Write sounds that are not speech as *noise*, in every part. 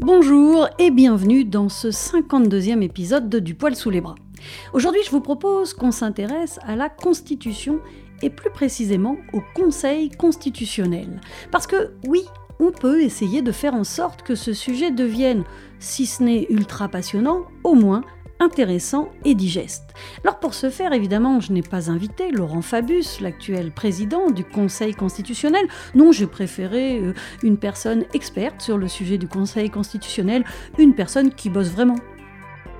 Bonjour et bienvenue dans ce 52e épisode de Du poil sous les bras. Aujourd'hui, je vous propose qu'on s'intéresse à la Constitution et plus précisément au Conseil constitutionnel. Parce que oui, on peut essayer de faire en sorte que ce sujet devienne, si ce n'est ultra passionnant, au moins intéressant et digeste. Alors pour ce faire, évidemment, je n'ai pas invité Laurent Fabius, l'actuel président du Conseil constitutionnel. Non, j'ai préféré euh, une personne experte sur le sujet du Conseil constitutionnel, une personne qui bosse vraiment.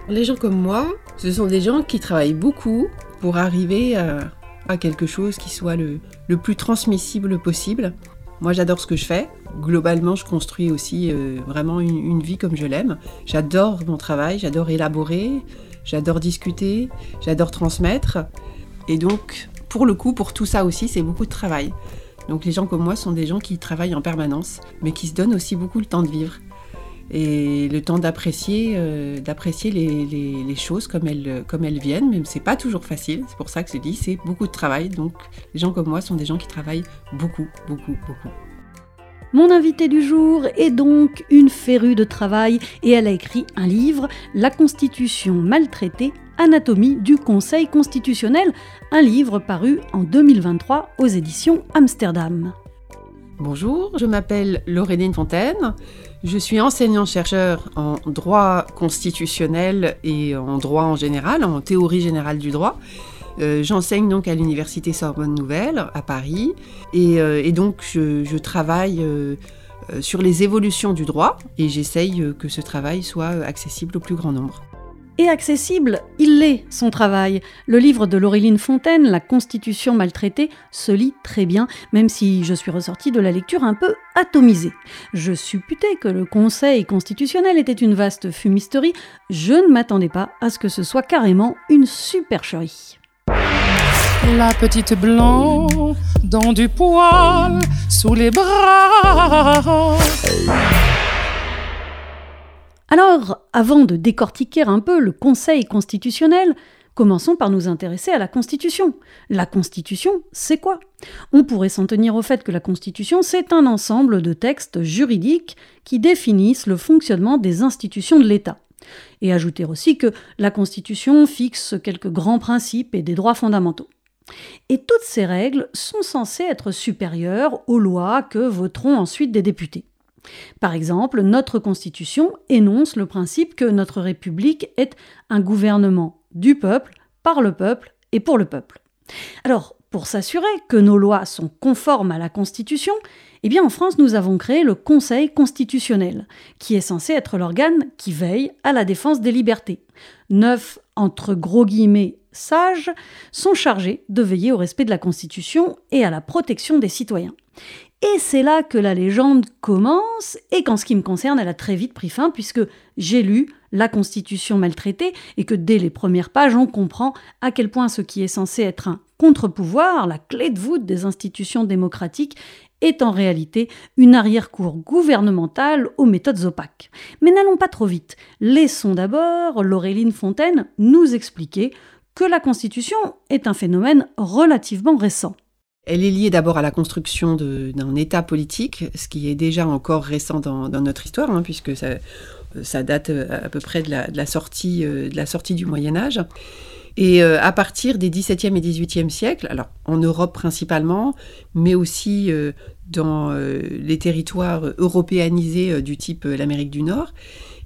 Les gens comme moi, ce sont des gens qui travaillent beaucoup pour arriver à, quelque chose qui soit le, plus transmissible possible. Moi, j'adore ce que je fais. Globalement, je construis aussi euh, vraiment une, vie comme je l'aime. J'adore mon travail, j'adore élaborer, j'adore discuter, j'adore transmettre. Et donc, pour le coup, pour tout ça aussi, c'est beaucoup de travail. Donc les gens comme moi sont des gens qui travaillent en permanence, mais qui se donnent aussi beaucoup le temps de vivre et le temps d'apprécier euh, d'apprécier les, choses comme elles, comme elles viennent, même c'est pas toujours facile, c'est pour ça que je dis c'est beaucoup de travail, donc les gens comme moi sont des gens qui travaillent beaucoup, beaucoup, beaucoup. Mon invité du jour est donc une férue de travail et elle a écrit un livre, La Constitution maltraitée, Anatomie du Conseil constitutionnel, un livre paru en 2023 aux éditions Amsterdam. Bonjour, je m'appelle Laureline Fontaine. Je suis enseignant-chercheur en droit constitutionnel et en droit en général, en théorie générale du droit. Euh, j'enseigne donc à l'université Sorbonne Nouvelle à Paris et, euh, donc je, travaille euh, sur les évolutions du droit et j'essaye que ce travail soit accessible au plus grand nombre et accessible, il l'est, son travail. Le livre de Laureline Fontaine, La Constitution maltraitée, se lit très bien, même si je suis ressortie de la lecture un peu atomisée. Je supputais que le Conseil constitutionnel était une vaste fumisterie, je ne m'attendais pas à ce que ce soit carrément une supercherie. La petite blanc dans du poil sous les bras. Alors, avant de décortiquer un peu le Conseil constitutionnel, commençons par nous intéresser à la Constitution. La Constitution, c'est quoi? On pourrait s'en tenir au fait que la Constitution, c'est un ensemble de textes juridiques qui définissent le fonctionnement des institutions de l'État. Et ajouter aussi que la Constitution fixe quelques grands principes et des droits fondamentaux. Et toutes ces règles sont censées être supérieures aux lois que voteront ensuite des députés. Par exemple, notre Constitution énonce le principe que notre République est un gouvernement du peuple, par le peuple et pour le peuple. Alors, pour s'assurer que nos lois sont conformes à la Constitution, eh en France, nous avons créé le Conseil constitutionnel, qui est censé être l'organe qui veille à la défense des libertés. Neuf, entre gros guillemets, sages, sont chargés de veiller au respect de la Constitution et à la protection des citoyens. Et c'est là que la légende commence, et qu'en ce qui me concerne, elle a très vite pris fin, puisque j'ai lu la Constitution maltraitée, et que dès les premières pages, on comprend à quel point ce qui est censé être un contre-pouvoir, la clé de voûte des institutions démocratiques, est en réalité une arrière-cour gouvernementale aux méthodes opaques. Mais n'allons pas trop vite. Laissons d'abord Laureline Fontaine nous expliquer que la Constitution est un phénomène relativement récent. Elle est liée d'abord à la construction d'un État politique, ce qui est déjà encore récent dans, notre histoire, hein, puisque ça, date euh, à peu près de la, sortie, euh, de la sortie du Moyen Âge. Et euh, à partir des XVIIe et XVIIIe siècles, alors en Europe principalement, mais aussi dans les territoires européanisés du type l'Amérique du Nord,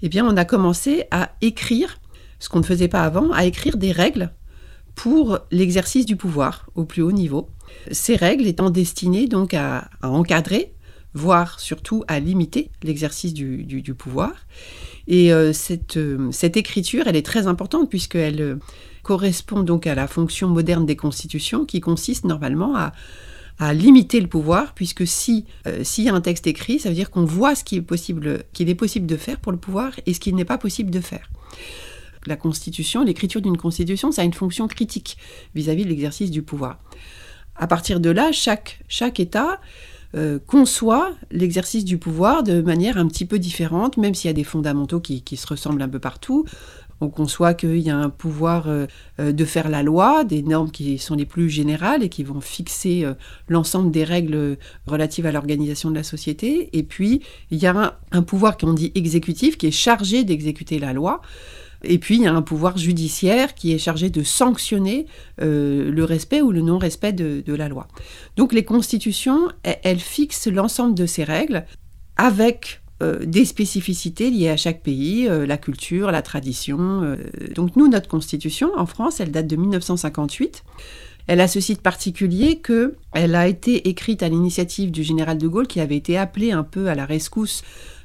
eh bien on a commencé à écrire, ce qu'on ne faisait pas avant, à écrire des règles pour l'exercice du pouvoir au plus haut niveau. Ces règles étant destinées donc à, encadrer, voire surtout à limiter l'exercice du, pouvoir. Et euh, euh, cette, écriture, elle est très importante puisqu'elle euh, correspond donc à la fonction moderne des constitutions qui consiste normalement à, limiter le pouvoir, puisque si s'il y a un texte écrit, ça veut dire qu'on voit ce est qu'il est possible de faire pour le pouvoir et ce qu'il n'est pas possible de faire la constitution, l'écriture d'une constitution, ça a une fonction critique vis-à-vis de l'exercice du pouvoir. À partir de là, chaque, chaque État euh, conçoit l'exercice du pouvoir de manière un petit peu différente, même s'il y a des fondamentaux qui, se ressemblent un peu partout. on conçoit qu'il y a un pouvoir euh, euh, de faire la loi, des normes qui sont les plus générales et qui vont fixer l'ensemble des règles relatives à l'organisation de la société. Et puis, il y a un, pouvoir qu'on dit exécutif qui est chargé d'exécuter la loi. Et puis, il y a un pouvoir judiciaire qui est chargé de sanctionner le respect ou le non-respect de, la loi. Donc, les constitutions, elles fixent l'ensemble de ces règles avec euh, des spécificités liées à chaque pays, euh, la culture, la tradition. Euh. Donc nous, notre constitution en France, elle date de 1958. Elle a ce site particulier que elle a été écrite à l'initiative du général de Gaulle qui avait été appelé un peu à la rescousse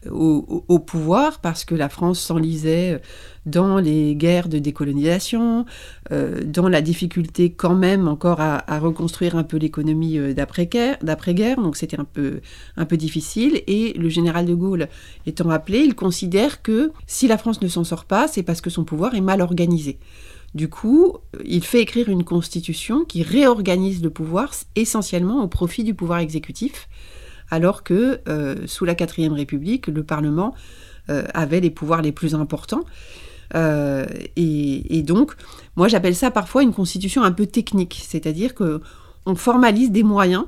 au, pouvoir parce que la France s'enlisait dans les guerres de décolonisation, euh, dans la difficulté quand même encore à, reconstruire un peu l'économie euh, d'après-guerre, donc c'était un peu, un peu difficile. Et le général de Gaulle étant appelé, il considère que si la France ne s'en sort pas, c'est parce que son pouvoir est mal organisé. Du coup, il fait écrire une constitution qui réorganise le pouvoir essentiellement au profit du pouvoir exécutif, alors que euh, sous la quatrième République, le Parlement euh, avait les pouvoirs les plus importants. Euh, et, donc, moi j'appelle ça parfois une constitution un peu technique, c'est-à-dire que on formalise des moyens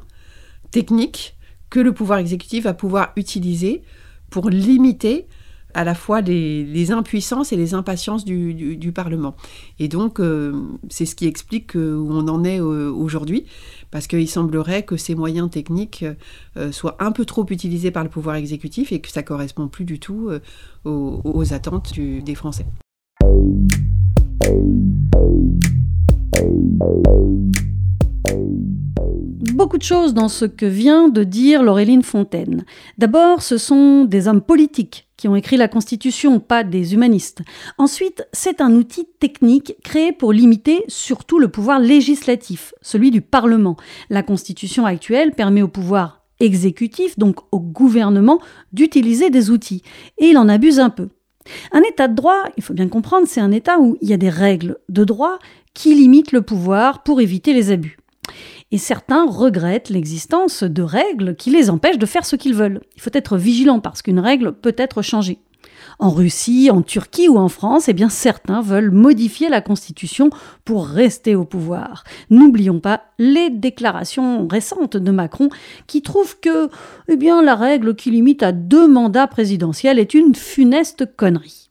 techniques que le pouvoir exécutif va pouvoir utiliser pour limiter à la fois les, impuissances et les impatiences du, Parlement. Et donc, c'est ce qui explique où on en est aujourd'hui parce qu'il semblerait que ces moyens techniques euh, soient un peu trop utilisés par le pouvoir exécutif et que ça ne correspond plus du tout euh, aux, attentes des Français. Beaucoup de choses dans ce que vient de dire Laureline Fontaine. D'abord, ce sont des hommes politiques qui ont écrit la Constitution, pas des humanistes. Ensuite, c'est un outil technique créé pour limiter surtout le pouvoir législatif, celui du Parlement. La Constitution actuelle permet au pouvoir exécutif, donc au gouvernement, d'utiliser des outils. Et il en abuse un peu. Un état de droit, il faut bien comprendre, c'est un état où il y a des règles de droit qui limitent le pouvoir pour éviter les abus et certains regrettent l'existence de règles qui les empêchent de faire ce qu'ils veulent. Il faut être vigilant parce qu'une règle peut être changée. En Russie, en Turquie ou en France, eh bien certains veulent modifier la constitution pour rester au pouvoir. N'oublions pas les déclarations récentes de Macron qui trouvent que eh bien la règle qui limite à deux mandats présidentiels est une funeste connerie.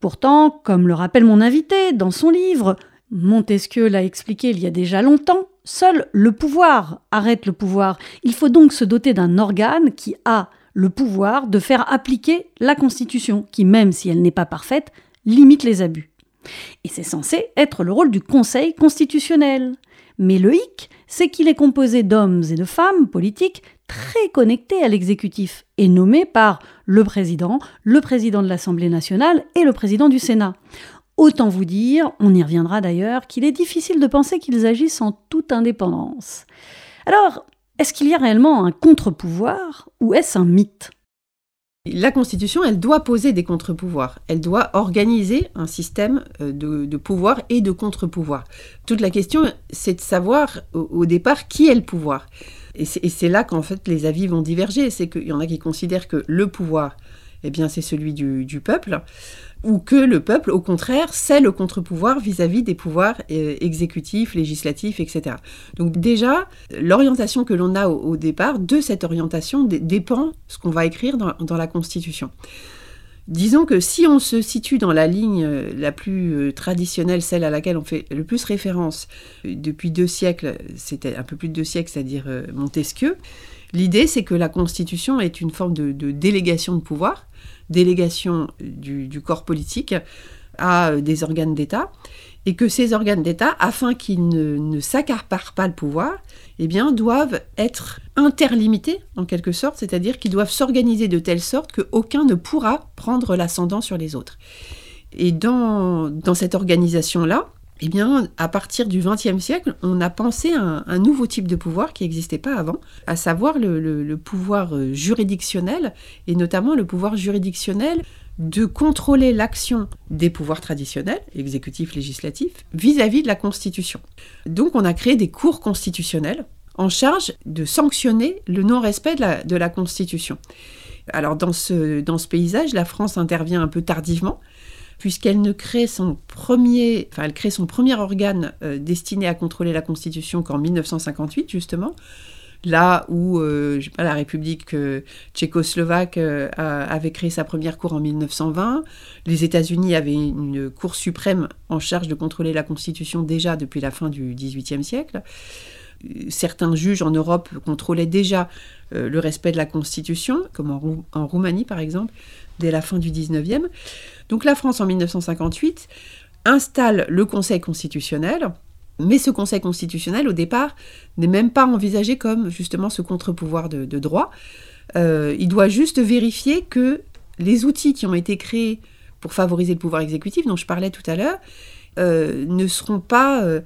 Pourtant, comme le rappelle mon invité dans son livre, Montesquieu l'a expliqué il y a déjà longtemps, Seul le pouvoir arrête le pouvoir. Il faut donc se doter d'un organe qui a le pouvoir de faire appliquer la Constitution, qui, même si elle n'est pas parfaite, limite les abus. Et c'est censé être le rôle du Conseil constitutionnel. Mais le hic, c'est qu'il est composé d'hommes et de femmes politiques très connectés à l'exécutif et nommés par le président, le président de l'Assemblée nationale et le président du Sénat. Autant vous dire, on y reviendra d'ailleurs, qu'il est difficile de penser qu'ils agissent en toute indépendance. Alors, est-ce qu'il y a réellement un contre-pouvoir ou est-ce un mythe? La Constitution, elle doit poser des contre-pouvoirs. Elle doit organiser un système euh, de, pouvoir et de contre-pouvoir. Toute la question, c'est de savoir au, départ qui est le pouvoir. Et c'est là qu'en fait les avis vont diverger. C'est qu'il y en a qui considèrent que le pouvoir, eh bien, c'est celui du peuple ou que le peuple, au contraire, c'est le contre-pouvoir vis-à-vis des pouvoirs euh, exécutifs, législatifs, etc. Donc déjà, l'orientation que l'on a au, départ, de cette orientation dépend ce qu'on va écrire dans, la Constitution. Disons que si on se situe dans la ligne euh, la plus euh, traditionnelle, celle à laquelle on fait le plus référence depuis deux siècles, c'était un peu plus de deux siècles, c'est-à-dire Montesquieu, l'idée c'est que la Constitution est une forme de délégation de pouvoir délégation du, corps politique à euh, des organes d'État, et que ces organes d'État, afin qu'ils ne, s'accaparent pas le pouvoir, eh doivent être interlimités en quelque sorte, c'est-à-dire qu'ils doivent s'organiser de telle sorte qu'aucun ne pourra prendre l'ascendant sur les autres. Et dans cette organisation-là, eh bien, à partir du XXe siècle, on a pensé à un, nouveau type de pouvoir qui n'existait pas avant, à savoir le, pouvoir euh, juridictionnel, et notamment le pouvoir juridictionnel de contrôler l'action des pouvoirs traditionnels, exécutifs, législatifs, vis-à-vis de la Constitution. Donc on a créé des cours constitutionnels en charge de sanctionner le non-respect de la, de la Constitution. Alors dans ce, dans ce paysage, la France intervient un peu tardivement, puisqu'elle ne crée son premier, elle crée son premier organe euh, destiné à contrôler la Constitution qu'en 1958, justement. Là où euh, la République euh, tchécoslovaque avait créé sa première cour en 1920, les États-Unis avaient une cour suprême en charge de contrôler la Constitution déjà depuis la fin du XVIIIe siècle certains juges en Europe contrôlaient déjà le respect de la Constitution, comme en, Roumanie par exemple, dès la fin du 19e. Donc la France, en 1958, installe le Conseil constitutionnel, mais ce Conseil constitutionnel, au départ, n'est même pas envisagé comme justement ce contre-pouvoir de, droit. Euh, il doit juste vérifier que les outils qui ont été créés pour favoriser le pouvoir exécutif, dont je parlais tout à l'heure, euh, ne seront pas euh,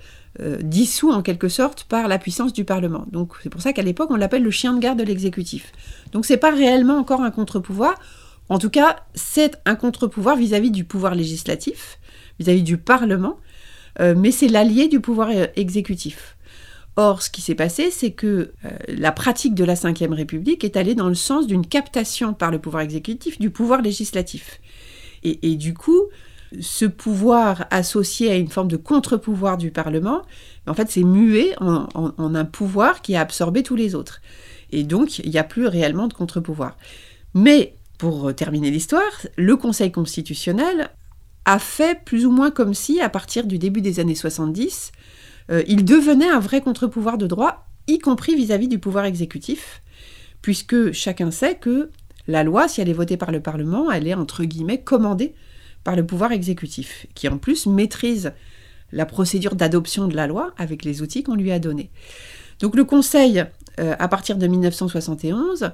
dissous en quelque sorte par la puissance du Parlement. Donc c'est pour ça qu'à l'époque on l'appelle le chien de garde de l'exécutif. Donc c'est pas réellement encore un contre-pouvoir. En tout cas, c'est un contre-pouvoir vis-à-vis du pouvoir législatif, vis-à-vis du Parlement, euh, mais c'est l'allié du pouvoir euh, exécutif. Or, ce qui s'est passé, c'est que euh, la pratique de la Ve République est allée dans le sens d'une captation par le pouvoir exécutif du pouvoir législatif. Et, du coup, ce pouvoir associé à une forme de contre-pouvoir du Parlement, en fait, c'est mué en, en, un pouvoir qui a absorbé tous les autres. Et donc, il n'y a plus réellement de contre-pouvoir. Mais pour terminer l'histoire, le Conseil constitutionnel a fait plus ou moins comme si, à partir du début des années 70, euh, il devenait un vrai contre-pouvoir de droit, y compris vis-à-vis du pouvoir exécutif, puisque chacun sait que la loi, si elle est votée par le Parlement, elle est entre guillemets commandée par le pouvoir exécutif, qui en plus maîtrise la procédure d'adoption de la loi avec les outils qu'on lui a donnés. Donc le Conseil, euh, à partir de 1971,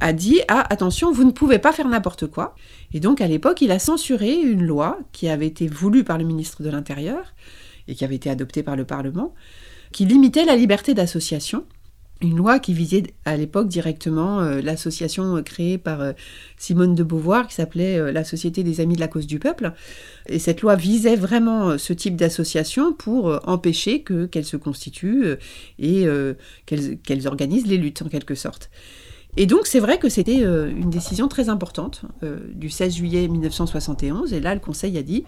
a dit Ah, attention, vous ne pouvez pas faire n'importe quoi. Et donc, à l'époque, il a censuré une loi qui avait été voulue par le ministre de l'Intérieur et qui avait été adoptée par le Parlement, qui limitait la liberté d'association. Une loi qui visait à l'époque directement euh, l'association créée par euh, Simone de Beauvoir qui s'appelait euh, la Société des Amis de la Cause du Peuple. Et cette loi visait vraiment ce type d'association pour empêcher qu'elles se constituent et qu'elles organisent les luttes en quelque sorte. Et donc c'est vrai que c'était euh, une décision très importante euh, du 16 juillet 1971, et là le Conseil a dit,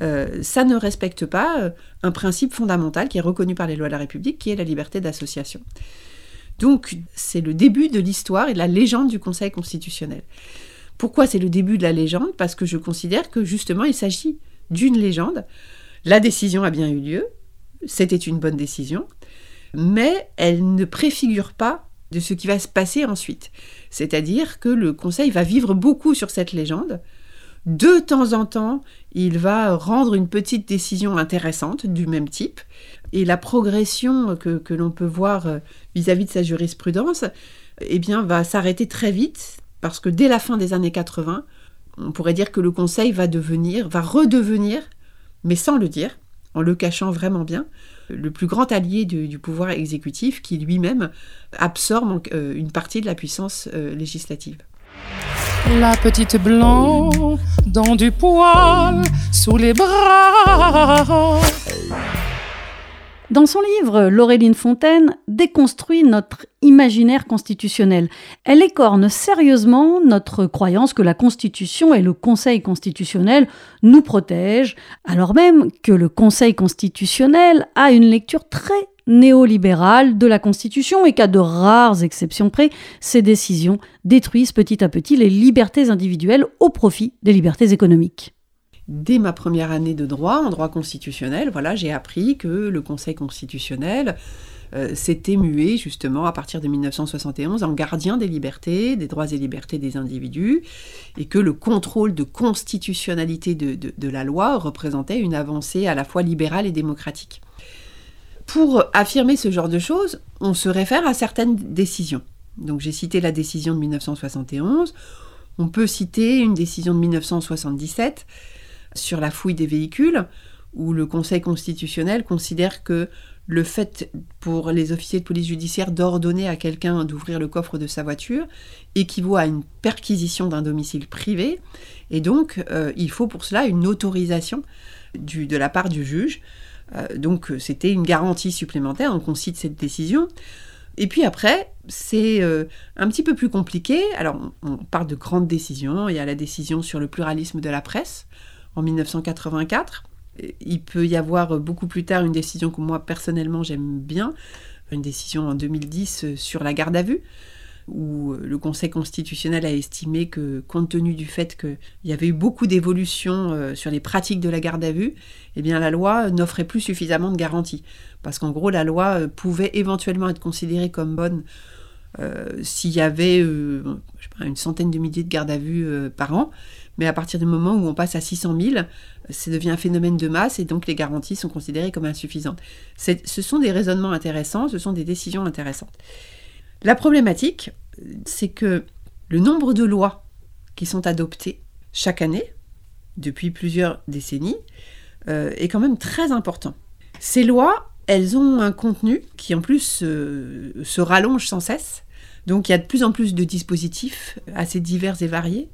euh, ça ne respecte pas un principe fondamental qui est reconnu par les lois de la République, qui est la liberté d'association. Donc c'est le début de l'histoire et de la légende du Conseil constitutionnel. Pourquoi c'est le début de la légende? Parce que je considère que justement il s'agit d'une légende. La décision a bien eu lieu, c'était une bonne décision, mais elle ne préfigure pas de ce qui va se passer ensuite. C'est-à-dire que le Conseil va vivre beaucoup sur cette légende. De temps en temps, il va rendre une petite décision intéressante du même type. Et la progression que, l'on peut voir euh, vis-à-vis de sa jurisprudence, eh bien, va s'arrêter très vite, parce que dès la fin des années 80, on pourrait dire que le Conseil va devenir, va redevenir, mais sans le dire, en le cachant vraiment bien, le plus grand allié du, pouvoir exécutif qui lui-même absorbe euh, une partie de la puissance euh, législative. La petite blanc dans du poil sous les bras. Dans son livre, Laureline Fontaine déconstruit notre imaginaire constitutionnel. Elle écorne sérieusement notre croyance que la Constitution et le Conseil constitutionnel nous protègent, alors même que le Conseil constitutionnel a une lecture très néolibérale de la Constitution et qu'à de rares exceptions près, ces décisions détruisent petit à petit les libertés individuelles au profit des libertés économiques dès ma première année de droit, en droit constitutionnel, voilà, j'ai appris que le Conseil constitutionnel euh, s'était mué justement à partir de 1971 en gardien des libertés, des droits et libertés des individus, et que le contrôle de constitutionnalité de, la loi représentait une avancée à la fois libérale et démocratique. Pour affirmer ce genre de choses, on se réfère à certaines décisions. Donc j'ai cité la décision de 1971, on peut citer une décision de 1977 sur la fouille des véhicules, où le Conseil constitutionnel considère que le fait pour les officiers de police judiciaire d'ordonner à quelqu'un d'ouvrir le coffre de sa voiture équivaut à une perquisition d'un domicile privé, et donc euh, il faut pour cela une autorisation de la part du juge. Euh, donc c'était une garantie supplémentaire, on cite cette décision. Et puis après, c'est euh, un petit peu plus compliqué. Alors on parle de grandes décisions, il y a la décision sur le pluralisme de la presse, en 1984. Il peut y avoir beaucoup plus tard une décision que moi personnellement j'aime bien, une décision en 2010 sur la garde à vue, où le Conseil constitutionnel a estimé que, compte tenu du fait qu'il y avait eu beaucoup d'évolutions euh, sur les pratiques de la garde à vue, eh bien la loi n'offrait plus suffisamment de garanties. Parce qu'en gros, la loi euh, pouvait éventuellement être considérée comme bonne euh, s'il y avait une centaine de milliers de gardes à vue par an, mais à partir du moment où on passe à 600 000, ça devient un phénomène de masse et donc les garanties sont considérées comme insuffisantes. Ce sont des raisonnements intéressants, ce sont des décisions intéressantes. La problématique, c'est que le nombre de lois qui sont adoptées chaque année, depuis plusieurs décennies, euh, est quand même très important. Ces lois, elles ont un contenu qui en plus euh, se rallonge sans cesse. Donc il y a de plus en plus de dispositifs assez divers et variés,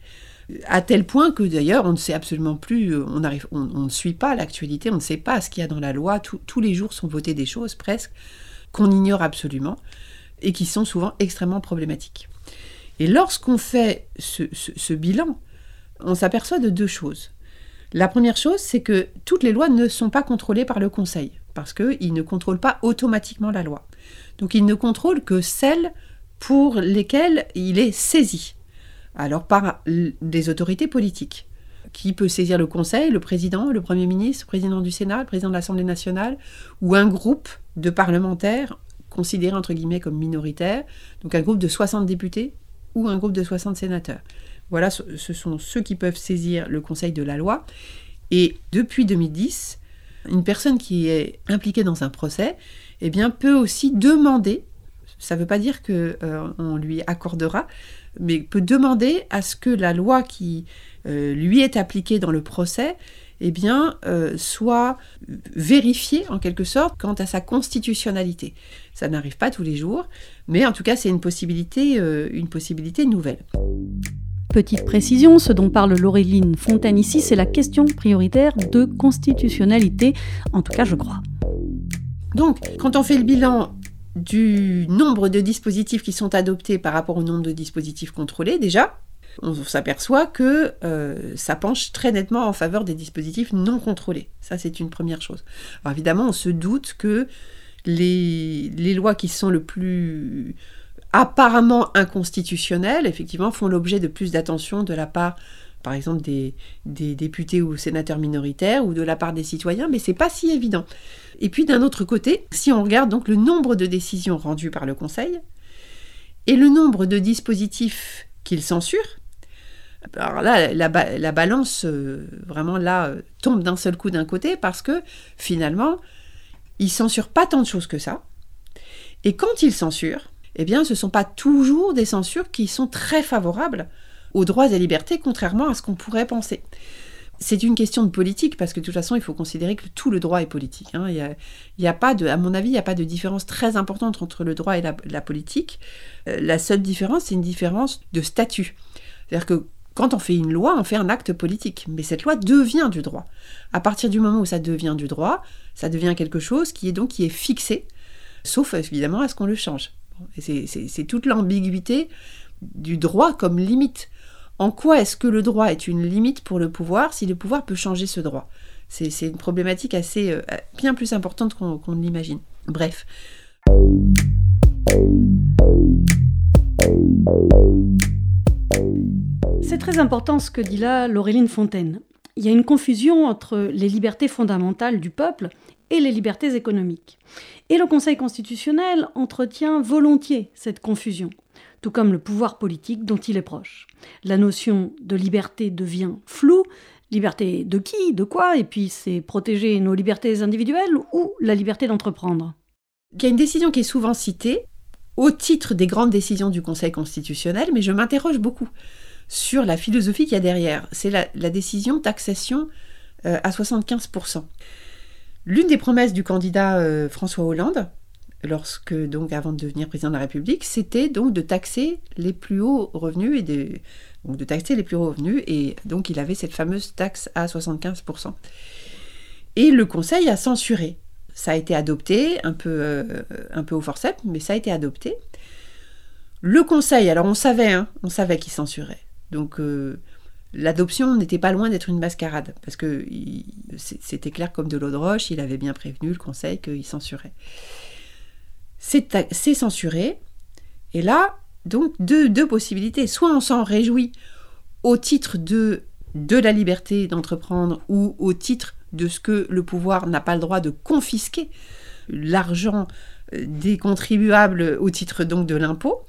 à tel point que d'ailleurs on ne sait absolument plus, euh, on, ne suit pas l'actualité, on ne sait pas ce qu'il y a dans la loi, tous les jours sont votées des choses presque qu'on ignore absolument et qui sont souvent extrêmement problématiques. Et lorsqu'on fait ce, bilan, on s'aperçoit de deux choses. La première chose, c'est que toutes les lois ne sont pas contrôlées par le Conseil, parce qu'il ne contrôle pas automatiquement la loi. Donc il ne contrôle que celles pour lesquelles il est saisi, alors par des autorités politiques. Qui peut saisir le Conseil, le président, le Premier ministre, le président du Sénat, le président de l'Assemblée nationale, ou un groupe de parlementaires considérés entre guillemets comme minoritaires, donc un groupe de 60 députés ou un groupe de 60 sénateurs. Voilà, ce sont ceux qui peuvent saisir le Conseil de la loi. Et depuis 2010, une personne qui est impliquée dans un procès eh bien, peut aussi demander, ça ne veut pas dire qu'on euh, lui accordera, mais peut demander à ce que la loi qui euh, lui est appliquée dans le procès eh bien, euh, soit vérifié en quelque sorte quant à sa constitutionnalité. Ça n'arrive pas tous les jours, mais en tout cas, c'est une possibilité, euh, une possibilité nouvelle. Petite précision, ce dont parle Laureline Fontaine ici, c'est la question prioritaire de constitutionnalité, en tout cas je crois. Donc, quand on fait le bilan du nombre de dispositifs qui sont adoptés par rapport au nombre de dispositifs contrôlés, déjà, on s'aperçoit que euh, ça penche très nettement en faveur des dispositifs non contrôlés. Ça, c'est une première chose. Alors évidemment, on se doute que les, lois qui sont le plus apparemment inconstitutionnelles, effectivement, font l'objet de plus d'attention de la part, par exemple, des, députés ou sénateurs minoritaires ou de la part des citoyens, mais c'est pas si évident. Et puis d'un autre côté, si on regarde donc le nombre de décisions rendues par le Conseil et le nombre de dispositifs qu'il censure, alors là, la, balance, euh, vraiment là, euh, tombe d'un seul coup d'un côté parce que finalement, il censure pas tant de choses que ça. Et quand il censure, eh bien, ce ne sont pas toujours des censures qui sont très favorables aux droits et libertés, contrairement à ce qu'on pourrait penser. C'est une question de politique, parce que de toute façon, il faut considérer que tout le droit est politique. Hein. Il y a, à mon avis, il n'y a pas de différence très importante entre le droit et la, la politique. Euh, la seule différence, c'est une différence de statut. C'est-à-dire que quand on fait une loi, on fait un acte politique, mais cette loi devient du droit. À partir du moment où ça devient du droit, ça devient quelque chose qui est donc qui est fixé, sauf évidemment à ce qu'on le change. C'est toute l'ambiguïté du droit comme limite. En quoi est-ce que le droit est une limite pour le pouvoir si le pouvoir peut changer ce droit? C'est une problématique assez euh, bien plus importante qu'on l'imagine. Bref. C'est très important ce que dit là Laureline Fontaine. Il y a une confusion entre les libertés fondamentales du peuple et les libertés économiques. Et le Conseil constitutionnel entretient volontiers cette confusion, tout comme le pouvoir politique dont il est proche. La notion de liberté devient floue. Liberté de qui, de quoi Et puis c'est protéger nos libertés individuelles ou la liberté d'entreprendre Il y a une décision qui est souvent citée au titre des grandes décisions du Conseil constitutionnel, mais je m'interroge beaucoup sur la philosophie qu'il y a derrière. C'est la, décision taxation euh, à 75%. L'une des promesses du candidat euh, François Hollande, lorsque donc avant de devenir président de la République, c'était donc de taxer les plus hauts revenus et de, de taxer les plus revenus et donc il avait cette fameuse taxe à 75%. Et le Conseil a censuré. Ça a été adopté un peu, euh, un peu au forceps, mais ça a été adopté. Le Conseil, alors on savait, hein, on savait qu'il censurait. Donc euh, l'adoption n'était pas loin d'être une mascarade, parce que c'était clair comme de l'eau de roche, il avait bien prévenu le Conseil qu'il censurait. C'est censuré, et là, donc, deux, possibilités. Soit on s'en réjouit au titre de, de la liberté d'entreprendre ou au titre de ce que le pouvoir n'a pas le droit de confisquer l'argent euh, des contribuables au titre donc de l'impôt,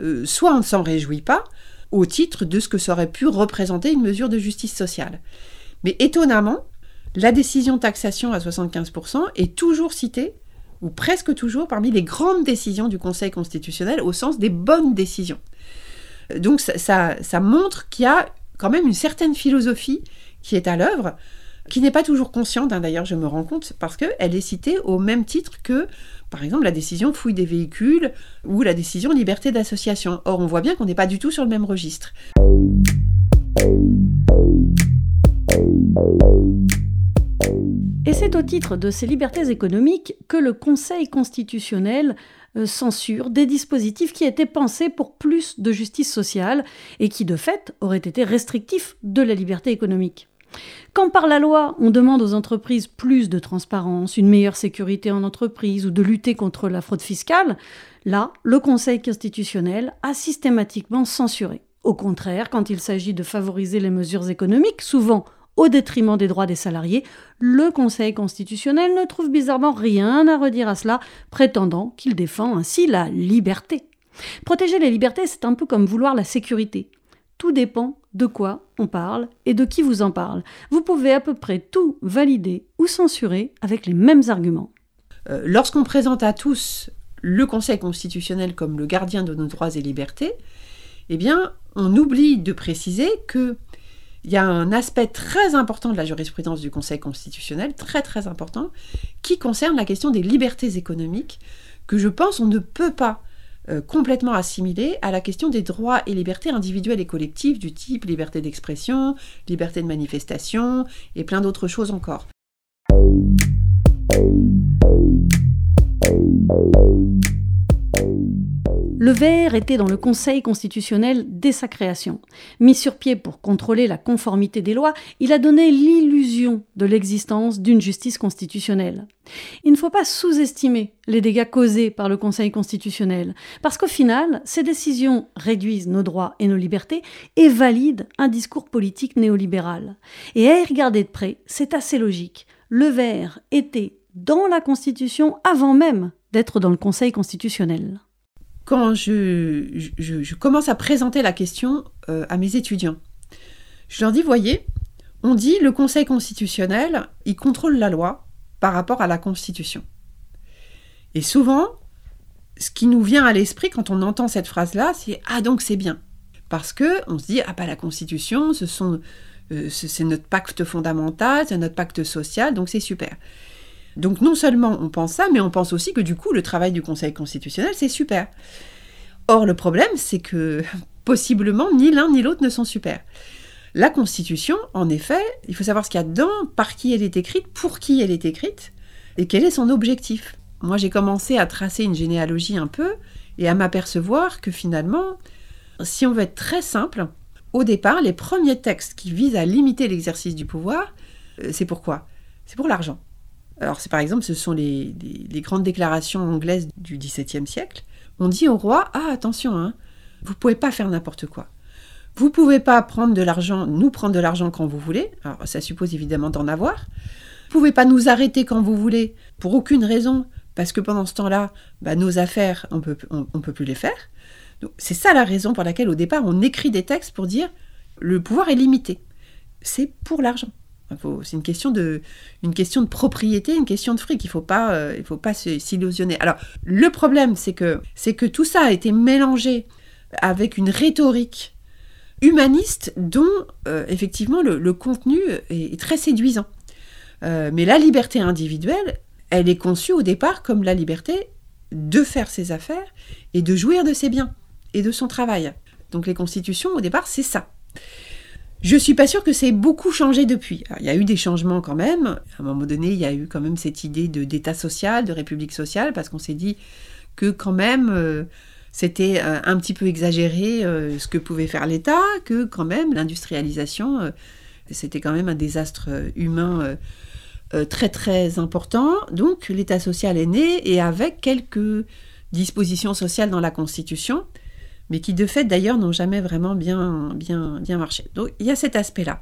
euh, soit on ne s'en réjouit pas au titre de ce que ça aurait pu représenter une mesure de justice sociale. Mais étonnamment, la décision taxation à 75% est toujours citée, ou presque toujours, parmi les grandes décisions du Conseil constitutionnel au sens des bonnes décisions. Donc ça, ça, montre qu'il y a quand même une certaine philosophie qui est à l'œuvre, qui n'est pas toujours consciente, hein, d'ailleurs je me rends compte, parce qu'elle est citée au même titre que par exemple, la décision fouille des véhicules ou la décision liberté d'association. Or, on voit bien qu'on n'est pas du tout sur le même registre. Et c'est au titre de ces libertés économiques que le Conseil constitutionnel euh, censure des dispositifs qui étaient pensés pour plus de justice sociale et qui, de fait, auraient été restrictifs de la liberté économique. Quand par la loi, on demande aux entreprises plus de transparence, une meilleure sécurité en entreprise ou de lutter contre la fraude fiscale, là, le Conseil constitutionnel a systématiquement censuré. Au contraire, quand il s'agit de favoriser les mesures économiques, souvent au détriment des droits des salariés, le Conseil constitutionnel ne trouve bizarrement rien à redire à cela, prétendant qu'il défend ainsi la liberté. Protéger les libertés, c'est un peu comme vouloir la sécurité. Tout dépend de quoi on parle et de qui vous en parle. Vous pouvez à peu près tout valider ou censurer avec les mêmes arguments. Euh, lorsqu'on présente à tous le Conseil constitutionnel comme le gardien de nos droits et libertés, eh bien, on oublie de préciser que il y a un aspect très important de la jurisprudence du Conseil constitutionnel, très très important, qui concerne la question des libertés économiques, que je pense on ne peut pas euh, complètement assimilé à la question des droits et libertés individuelles et collectives du type liberté d'expression, liberté de manifestation et plein d'autres choses encore. Le VR était dans le Conseil constitutionnel dès sa création. Mis sur pied pour contrôler la conformité des lois, il a donné l'illusion de l'existence d'une justice constitutionnelle. Il ne faut pas sous-estimer les dégâts causés par le Conseil constitutionnel, parce qu'au final, ces décisions réduisent nos droits et nos libertés et valident un discours politique néolibéral. Et à y regarder de près, c'est assez logique. Le VR était dans la Constitution avant même d'être dans le Conseil constitutionnel quand je, commence à présenter la question euh, à mes étudiants. Je leur dis, voyez, on dit le Conseil constitutionnel, il contrôle la loi par rapport à la Constitution. Et souvent, ce qui nous vient à l'esprit quand on entend cette phrase-là, c'est ah donc c'est bien, parce que on se dit ah pas la Constitution, ce sont euh, c'est notre pacte fondamental, c'est notre pacte social, donc c'est super. Donc non seulement on pense ça, mais on pense aussi que du coup le travail du Conseil constitutionnel, c'est super. Or le problème, c'est que *laughs* possiblement ni l'un ni l'autre ne sont super. La Constitution, en effet, il faut savoir ce qu'il y a dedans, par qui elle est écrite, pour qui elle est écrite, et quel est son objectif. Moi j'ai commencé à tracer une généalogie un peu, et à m'apercevoir que finalement, si on veut être très simple, au départ, les premiers textes qui visent à limiter l'exercice du pouvoir, euh, c'est pourquoi? C'est pour l'argent. Alors, c'est par exemple, ce sont les, grandes déclarations anglaises du XVIIe siècle. On dit au roi Ah, attention, hein, vous pouvez pas faire n'importe quoi. Vous pouvez pas prendre de l'argent, nous prendre de l'argent quand vous voulez. Alors, ça suppose évidemment d'en avoir. Vous pouvez pas nous arrêter quand vous voulez, pour aucune raison, parce que pendant ce temps-là, bah, nos affaires, on peut, on, peut plus les faire. C'est ça la raison pour laquelle, au départ, on écrit des textes pour dire le pouvoir est limité. C'est pour l'argent. C'est une question de, propriété, une question de fric. Il faut euh, faut pas s'illusionner. Alors, le problème, c'est que, c'est que tout ça a été mélangé avec une rhétorique humaniste dont, euh, effectivement, le, contenu est, très séduisant. Euh, mais la liberté individuelle, elle est conçue au départ comme la liberté de faire ses affaires et de jouir de ses biens et de son travail. Donc les constitutions, au départ, c'est ça. Je suis pas sûre que c'est beaucoup changé depuis. il y a eu des changements quand même. À un moment donné, il y a eu quand même cette idée d'État social, de République sociale, parce qu'on s'est dit que quand même, euh, c'était un petit peu exagéré ce que pouvait faire l'État, que quand même l'industrialisation, c'était quand même un désastre humain très très important. Donc l'État social est né et avec quelques dispositions sociales dans la Constitution, mais qui de fait d'ailleurs n'ont jamais vraiment bien, bien, bien marché. Donc il y a cet aspect-là.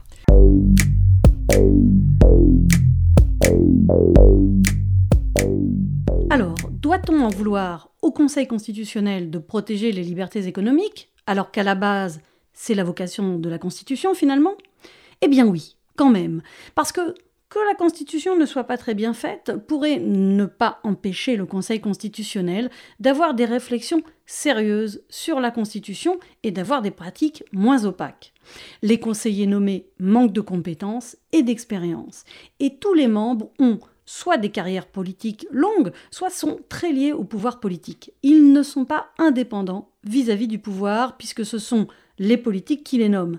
Alors, doit-on en vouloir au Conseil constitutionnel de protéger les libertés économiques, alors qu'à la base, c'est la vocation de la Constitution finalement? Eh bien oui, quand même, parce que que la Constitution ne soit pas très bien faite pourrait ne pas empêcher le Conseil constitutionnel d'avoir des réflexions sérieuses sur la Constitution et d'avoir des pratiques moins opaques. Les conseillers nommés manquent de compétences et d'expérience, et tous les membres ont soit des carrières politiques longues, soit sont très liés au pouvoir politique. Ils ne sont pas indépendants vis-à-vis -vis du pouvoir, puisque ce sont les politiques qui les nomment.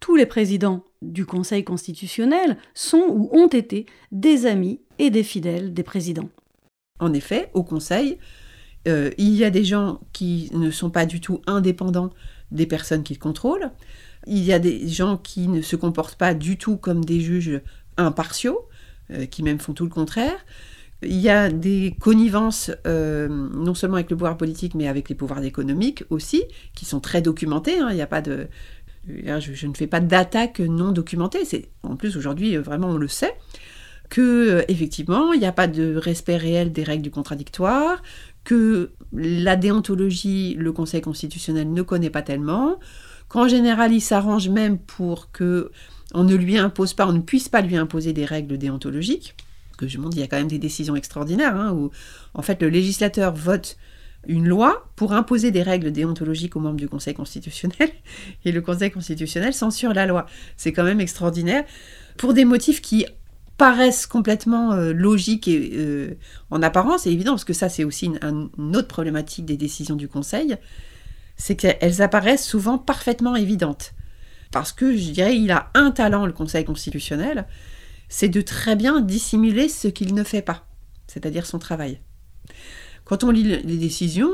Tous les présidents du Conseil constitutionnel sont ou ont été des amis et des fidèles des présidents. En effet, au Conseil, euh, il y a des gens qui ne sont pas du tout indépendants des personnes qu'ils contrôlent. Il y a des gens qui ne se comportent pas du tout comme des juges impartiaux, euh, qui même font tout le contraire. Il y a des connivences, euh, non seulement avec le pouvoir politique, mais avec les pouvoirs économiques aussi, qui sont très documentés. Hein. Il n'y a pas de, je, ne fais pas d'attaque non documentée. C'est en plus aujourd'hui euh, vraiment on le sait que euh, effectivement il n'y a pas de respect réel des règles du contradictoire, que la déontologie le Conseil constitutionnel ne connaît pas tellement, qu'en général il s'arrange même pour que on ne lui impose pas, on ne puisse pas lui imposer des règles déontologiques. Que je montre, il y a quand même des décisions extraordinaires hein, où en fait le législateur vote une loi pour imposer des règles déontologiques aux membres du Conseil constitutionnel, *laughs* et le Conseil constitutionnel censure la loi. C'est quand même extraordinaire, pour des motifs qui paraissent complètement euh, logiques et euh, en apparence, c'est évident, parce que ça c'est aussi une, autre problématique des décisions du Conseil, c'est qu'elles apparaissent souvent parfaitement évidentes. Parce que je dirais, il a un talent, le Conseil constitutionnel, c'est de très bien dissimuler ce qu'il ne fait pas, c'est-à-dire son travail quand on lit les décisions,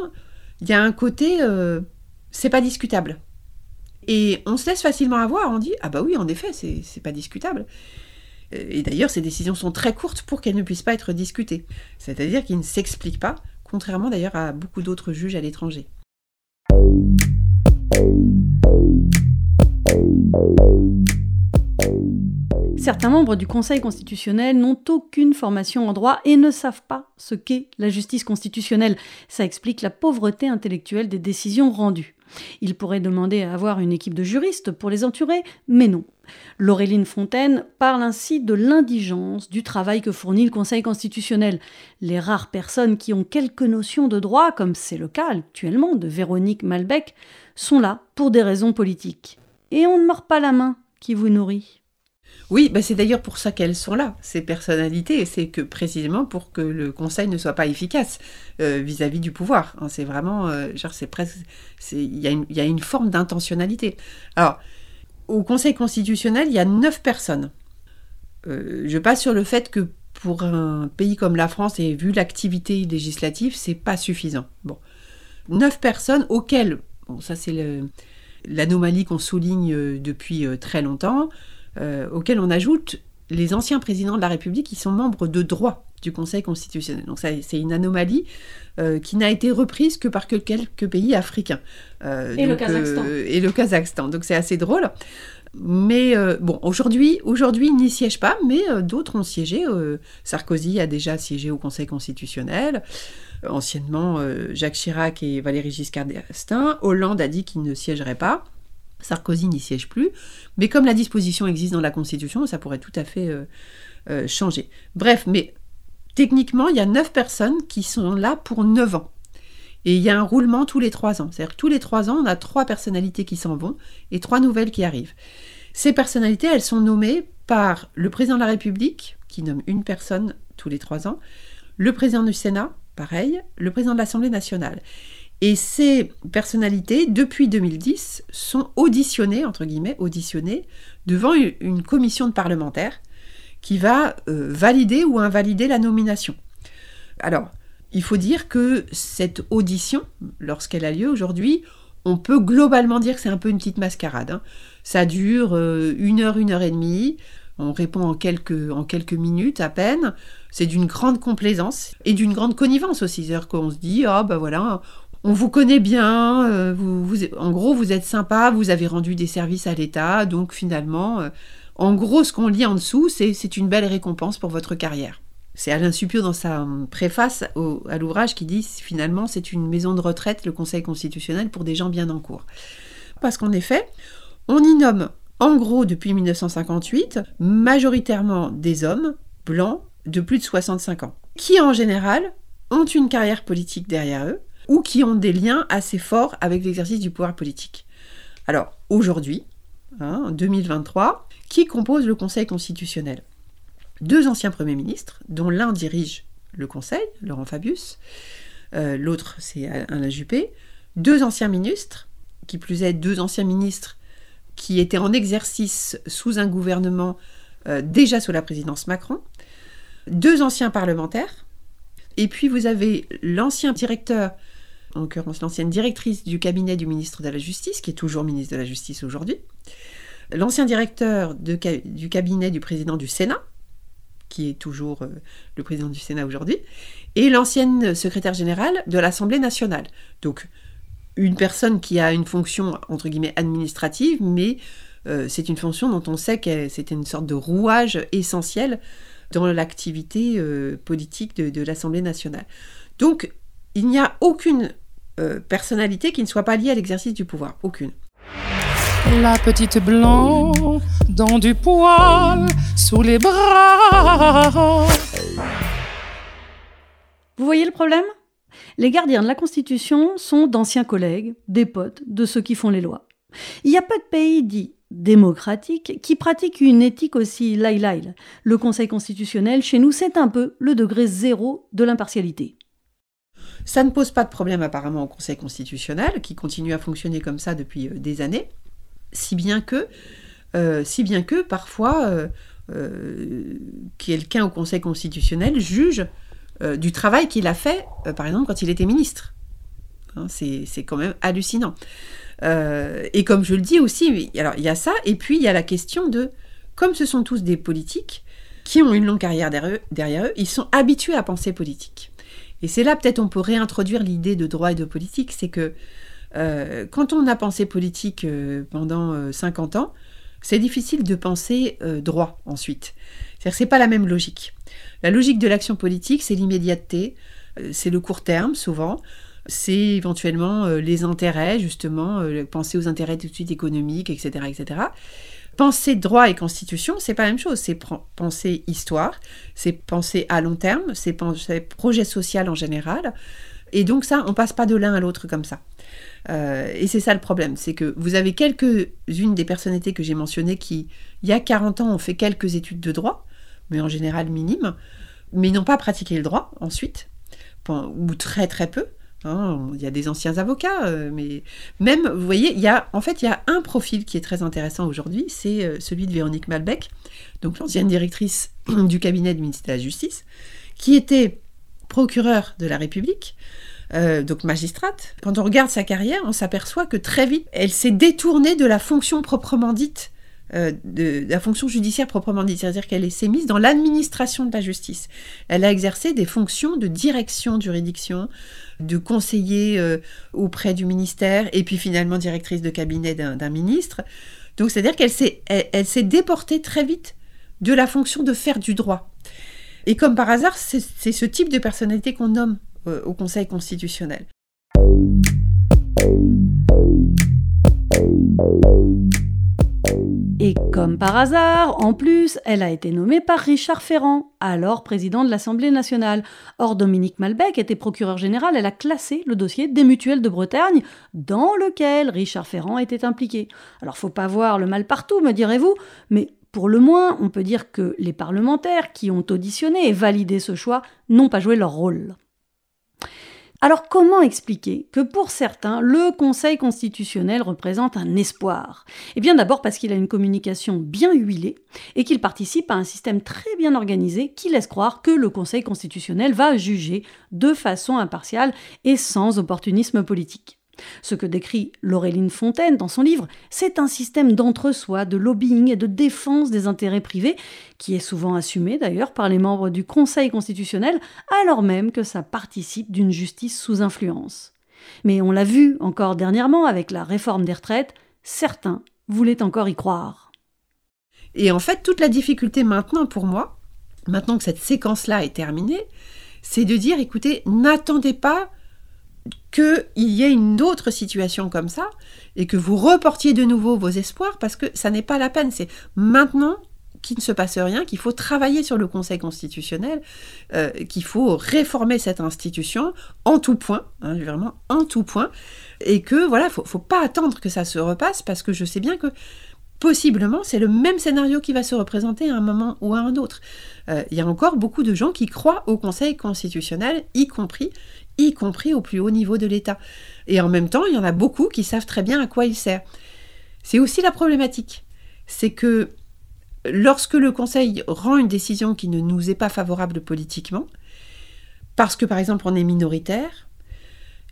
il y a un côté, euh, c'est pas discutable. Et on se laisse facilement avoir, on dit, ah bah oui, en effet, c'est pas discutable. Et d'ailleurs, ces décisions sont très courtes pour qu'elles ne puissent pas être discutées. C'est-à-dire qu'ils ne s'expliquent pas, contrairement d'ailleurs à beaucoup d'autres juges à l'étranger. Certains membres du Conseil constitutionnel n'ont aucune formation en droit et ne savent pas ce qu'est la justice constitutionnelle. Ça explique la pauvreté intellectuelle des décisions rendues. Ils pourraient demander à avoir une équipe de juristes pour les entourer, mais non. Laureline Fontaine parle ainsi de l'indigence du travail que fournit le Conseil constitutionnel. Les rares personnes qui ont quelques notions de droit, comme c'est le cas actuellement de Véronique Malbec, sont là pour des raisons politiques. Et on ne mord pas la main qui vous nourrit. Oui, bah c'est d'ailleurs pour ça qu'elles sont là, ces personnalités, et c'est que précisément pour que le Conseil ne soit pas efficace euh, vis-à-vis du pouvoir. Hein. c'est vraiment, euh, genre, c'est presque, il y, a une forme d'intentionnalité. Alors, au Conseil constitutionnel, il y a neuf personnes. Euh, je passe sur le fait que pour un pays comme la France, et vu l'activité législative, c'est pas suffisant. Neuf personnes auxquelles, ça c'est l'anomalie qu'on souligne depuis très longtemps. Euh, auquel on ajoute les anciens présidents de la République qui sont membres de droit du Conseil constitutionnel. Donc c'est une anomalie euh, qui n'a été reprise que par quelques pays africains. Euh, et le Kazakhstan. et le Kazakhstan. Donc c'est assez drôle. Mais bon, aujourd'hui, aujourd'hui, il n'y siège pas, mais d'autres ont siégé. Sarkozy a déjà siégé au Conseil constitutionnel. Anciennement, Jacques Chirac et Valéry Giscard d'Estaing. Hollande a dit qu'il ne siégerait pas. Sarkozy n'y siège plus, mais comme la disposition existe dans la Constitution, ça pourrait tout à fait euh, euh, changer. Bref, mais techniquement, il y a neuf personnes qui sont là pour neuf ans. Et il y a un roulement tous les trois ans. C'est-à-dire que tous les trois ans, on a trois personnalités qui s'en vont et trois nouvelles qui arrivent. Ces personnalités, elles sont nommées par le président de la République, qui nomme une personne tous les trois ans, le président du Sénat, pareil, le président de l'Assemblée nationale. Et ces personnalités, depuis 2010, sont auditionnées, entre guillemets, auditionnées, devant une commission de parlementaires qui va euh, valider ou invalider la nomination. Alors, il faut dire que cette audition, lorsqu'elle a lieu aujourd'hui, on peut globalement dire que c'est un peu une petite mascarade. hein. Ça dure euh, une heure, une heure et demie. On répond en quelques, minutes à peine. C'est d'une grande complaisance et d'une grande connivence aussi. C'est-à-dire qu'on se dit, ah ben voilà, on vous connaît bien, euh, en gros vous êtes sympa, vous avez rendu des services à l'État, donc finalement, euh, en gros ce qu'on lit en dessous, c'est c'est une belle récompense pour votre carrière. C'est Alain Supio dans sa hum, préface au- à l'ouvrage qui dit finalement c'est une maison de retraite, le Conseil constitutionnel, pour des gens bien en cours. Parce qu'en effet, on y nomme en gros depuis 1958 majoritairement des hommes blancs de plus de 65 ans, qui en général ont une carrière politique derrière eux ou qui ont des liens assez forts avec l'exercice du pouvoir politique. Alors aujourd'hui, hein, en 2023, qui compose le Conseil constitutionnel? Deux anciens premiers ministres, dont l'un dirige le Conseil, Laurent Fabius, euh, l'autre c'est Alain Juppé, deux anciens ministres, qui plus est deux anciens ministres qui étaient en exercice sous un gouvernement euh, déjà sous la présidence Macron, deux anciens parlementaires, et puis vous avez l'ancien directeur, en l'occurrence l'ancienne directrice du cabinet du ministre de la Justice, qui est toujours ministre de la Justice aujourd'hui, l'ancien directeur du cabinet du président du Sénat, qui est toujours euh, le président du Sénat aujourd'hui, et l'ancienne secrétaire générale de l'Assemblée nationale. Donc une personne qui a une fonction entre guillemets administrative, mais euh, c'est une fonction dont on sait que c'était une sorte de rouage essentiel dans l'activité euh, politique de l'Assemblée nationale. Donc, il n'y a aucune euh, personnalité qui ne soit pas liée à l'exercice du pouvoir. Aucune. La petite blanc dans du poil sous les bras. Vous voyez le problème? Les gardiens de la Constitution sont d'anciens collègues, des potes, de ceux qui font les lois. Il y a peu de pays dits démocratiques qui pratiquent une éthique aussi laïlaïle. Le Conseil constitutionnel, chez nous, c'est un peu le degré zéro de l'impartialité. Ça ne pose pas de problème apparemment au Conseil constitutionnel, qui continue à fonctionner comme ça depuis euh, des années, si bien que, euh, si bien que parfois euh, quelqu'un au Conseil constitutionnel juge du travail qu'il a fait, par exemple, quand il était ministre. Hein, c'est quand même hallucinant. Et comme je le dis aussi, alors il y a ça, et puis il y a la question de, comme ce sont tous des politiques qui ont une longue carrière derrière eux ils sont habitués à penser politique. Et c'est là peut-être on peut réintroduire l'idée de droit et de politique, c'est que euh, quand on a pensé politique euh, pendant euh, 50 ans, c'est difficile de penser euh, droit ensuite. C'est-à-dire c'est pas la même logique. La logique de l'action politique, c'est l'immédiateté, c'est le court terme souvent, c'est éventuellement les intérêts, justement, penser aux intérêts tout de suite économiques, etc., etc. Penser droit et constitution, c'est pas la même chose. C'est penser histoire, c'est penser à long terme, c'est penser projet social en général. Et donc ça, on passe pas de l'un à l'autre comme ça. Euh, et c'est ça le problème, c'est que vous avez quelques-unes des personnalités que j'ai mentionnées qui, il y a 40 ans, ont fait quelques études de droit, mais en général minimes, mais n'ont pas pratiqué le droit ensuite, ou très très peu. Hein. il y a des anciens avocats, euh, mais même, vous voyez, il y a, en fait, il y a un profil qui est très intéressant aujourd'hui, c'est euh, celui de Véronique Malbec, donc l'ancienne directrice *clears throat* du cabinet du ministère de la Justice, qui était procureure de la République, euh, donc magistrate. Quand on regarde sa carrière, on s'aperçoit que très vite, elle s'est détournée de la fonction proprement dite, de, de la fonction judiciaire proprement dite, c'est-à-dire qu'elle s'est mise dans l'administration de la justice. Elle a exercé des fonctions de direction juridiction, de conseiller euh, auprès du ministère, et puis finalement directrice de cabinet d'un ministre. Donc c'est-à-dire qu'elle s'est elle, s'est déportée très vite de la fonction de faire du droit. Et comme par hasard, c'est c'est ce type de personnalité qu'on nomme euh, au Conseil constitutionnel. Et comme par hasard, en plus, elle a été nommée par Richard Ferrand, alors président de l'Assemblée nationale. Or, Dominique Malbec était procureur général, elle a classé le dossier des mutuelles de Bretagne, dans lequel Richard Ferrand était impliqué. Alors, faut pas voir le mal partout, me direz-vous, mais pour le moins, on peut dire que les parlementaires qui ont auditionné et validé ce choix n'ont pas joué leur rôle. Alors comment expliquer que pour certains, le Conseil constitutionnel représente un espoir? Eh bien d'abord parce qu'il a une communication bien huilée et qu'il participe à un système très bien organisé qui laisse croire que le Conseil constitutionnel va juger de façon impartiale et sans opportunisme politique. Ce que décrit Laureline Fontaine dans son livre, c'est un système d'entre-soi, de lobbying et de défense des intérêts privés, qui est souvent assumé d'ailleurs par les membres du Conseil constitutionnel, alors même que ça participe d'une justice sous influence. Mais on l'a vu encore dernièrement avec la réforme des retraites, certains voulaient encore y croire. Et en fait, toute la difficulté maintenant pour moi, maintenant que cette séquence-là est terminée, c'est de dire, écoutez, n'attendez pas qu'il y ait une autre situation comme ça et que vous reportiez de nouveau vos espoirs parce que ça n'est pas la peine. C'est maintenant qu'il ne se passe rien, qu'il faut travailler sur le Conseil constitutionnel, euh, qu'il faut réformer cette institution en tout point, hein, vraiment en tout point, et que voilà, faut, faut pas attendre que ça se repasse parce que je sais bien que possiblement c'est le même scénario qui va se représenter à un moment ou à un autre. Euh, il y a encore beaucoup de gens qui croient au Conseil constitutionnel, y compris y compris au plus haut niveau de l'État. Et en même temps, il y en a beaucoup qui savent très bien à quoi il sert. C'est aussi la problématique. C'est que lorsque le Conseil rend une décision qui ne nous est pas favorable politiquement, parce que par exemple on est minoritaire,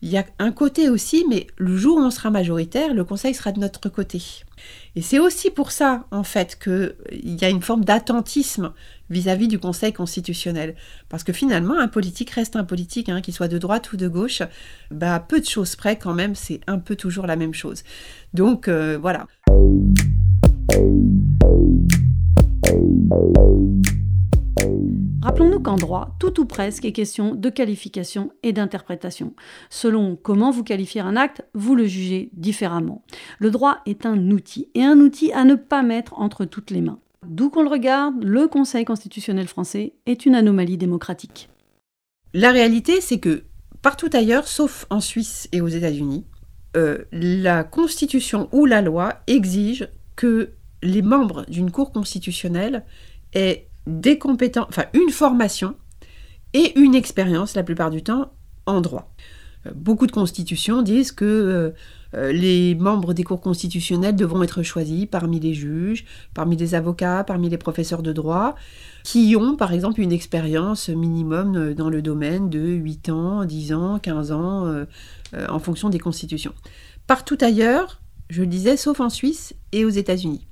il y a un côté aussi, mais le jour où on sera majoritaire, le Conseil sera de notre côté. Et c'est aussi pour ça, en fait, qu'il y a une forme d'attentisme vis-à-vis du Conseil constitutionnel. Parce que finalement, un politique reste un politique, hein, qu'il soit de droite ou de gauche, bah, peu de choses près quand même, c'est un peu toujours la même chose. Donc euh, voilà. Rappelons-nous qu'en droit, tout ou presque est question de qualification et d'interprétation. Selon comment vous qualifiez un acte, vous le jugez différemment. Le droit est un outil, et un outil à ne pas mettre entre toutes les mains. D'où qu'on le regarde, le Conseil constitutionnel français est une anomalie démocratique. La réalité, c'est que partout ailleurs, sauf en Suisse et aux États-Unis, euh, la Constitution ou la loi exige que les membres d'une Cour constitutionnelle aient des compétences, enfin une formation et une expérience la plupart du temps en droit. Euh, beaucoup de constitutions disent que euh, euh, les membres des cours constitutionnels devront être choisis parmi les juges, parmi les avocats, parmi les professeurs de droit, qui ont par exemple une expérience minimum dans le domaine de 8 ans, 10 ans, 15 ans, en fonction des constitutions. Partout ailleurs, je le disais, sauf en Suisse et aux États-Unis.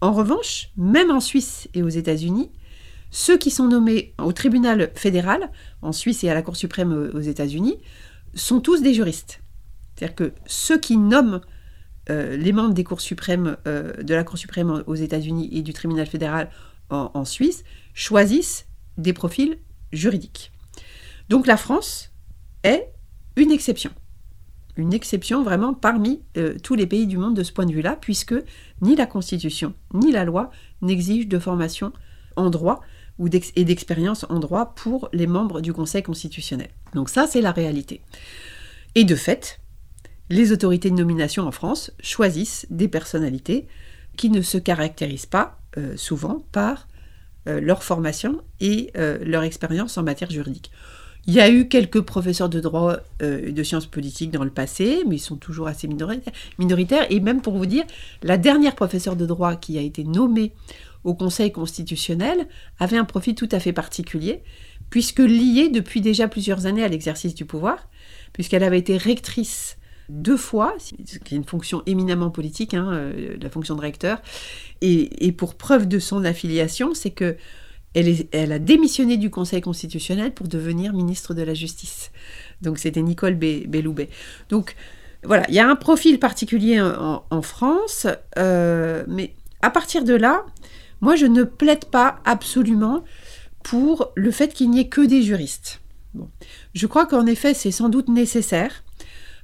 En revanche, même en Suisse et aux États-Unis, ceux qui sont nommés au tribunal fédéral, en Suisse et à la Cour suprême aux États-Unis, sont tous des juristes. C'est-à-dire que ceux qui nomment euh, les membres euh, de la Cour suprême aux États-Unis et du tribunal fédéral en, Suisse choisissent des profils juridiques. Donc la France est une exception. Une exception vraiment parmi euh, tous les pays du monde de ce point de vue-là, puisque ni la Constitution ni la loi n'exigent de formation en droit ou et d'expérience en droit pour les membres du Conseil constitutionnel. Donc ça, c'est la réalité. Et de fait, les autorités de nomination en France choisissent des personnalités qui ne se caractérisent pas euh, souvent par euh, leur formation et leur expérience en matière juridique. Il y a eu quelques professeurs de droit et de sciences politiques dans le passé, mais ils sont toujours assez minoritaires. Et même pour vous dire, la dernière professeure de droit qui a été nommée au Conseil constitutionnel avait un profil tout à fait particulier, puisque liée depuis déjà plusieurs années à l'exercice du pouvoir, puisqu'elle avait été rectrice deux fois, ce qui est une fonction éminemment politique, hein, euh, la fonction de recteur. Et, pour preuve de son affiliation, c'est que elle, a démissionné du Conseil constitutionnel pour devenir ministre de la Justice. Donc c'était Nicole Belloubet. Donc voilà, il y a un profil particulier en, France, euh, mais à partir de là, moi je ne plaide pas absolument pour le fait qu'il n'y ait que des juristes. Je crois qu'en effet c'est sans doute nécessaire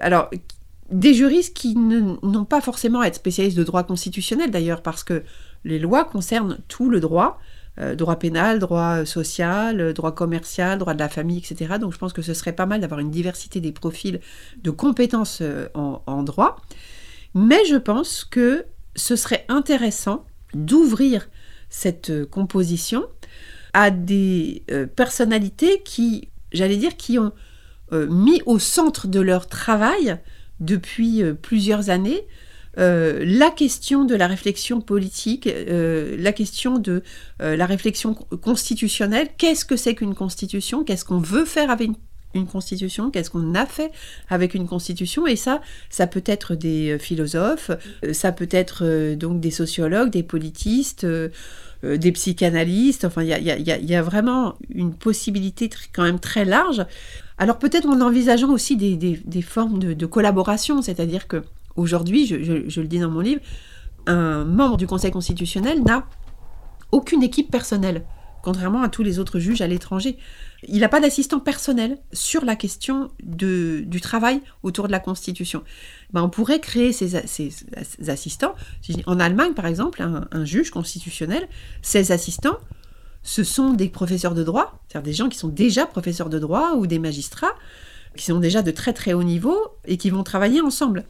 alors, des juristes qui n'ont pas forcément à être spécialistes de droit constitutionnel d'ailleurs, parce que les lois concernent tout le droit, euh, droit pénal, droit social, droit commercial, droit de la famille, etc. Donc je pense que ce serait pas mal d'avoir une diversité des profils de compétences euh, en, droit. Mais je pense que ce serait intéressant d'ouvrir cette euh, composition à des personnalités qui, j'allais dire, qui ont mis au centre de leur travail depuis plusieurs années la question de la réflexion politique, la question de la réflexion constitutionnelle. Qu'est-ce que c'est qu'une constitution? Qu'est-ce qu'on veut faire avec une constitution, qu'est-ce qu'on a fait avec une constitution, et ça, ça peut être des euh, philosophes, euh, ça peut être euh, donc des sociologues, des politistes, des psychanalystes, enfin, il y a, vraiment une possibilité quand même très large. Alors peut-être en envisageant aussi des, formes de, collaboration, c'est-à-dire que aujourd'hui, je, le dis dans mon livre, un membre du Conseil constitutionnel n'a aucune équipe personnelle contrairement à tous les autres juges à l'étranger. Il n'a pas d'assistant personnel sur la question du travail autour de la Constitution. Ben, on pourrait créer ces, assistants. En Allemagne, par exemple, un, juge constitutionnel, ses assistants, ce sont des professeurs de droit, c'est-à-dire des gens qui sont déjà professeurs de droit ou des magistrats, qui sont déjà de très très haut niveau et qui vont travailler ensemble.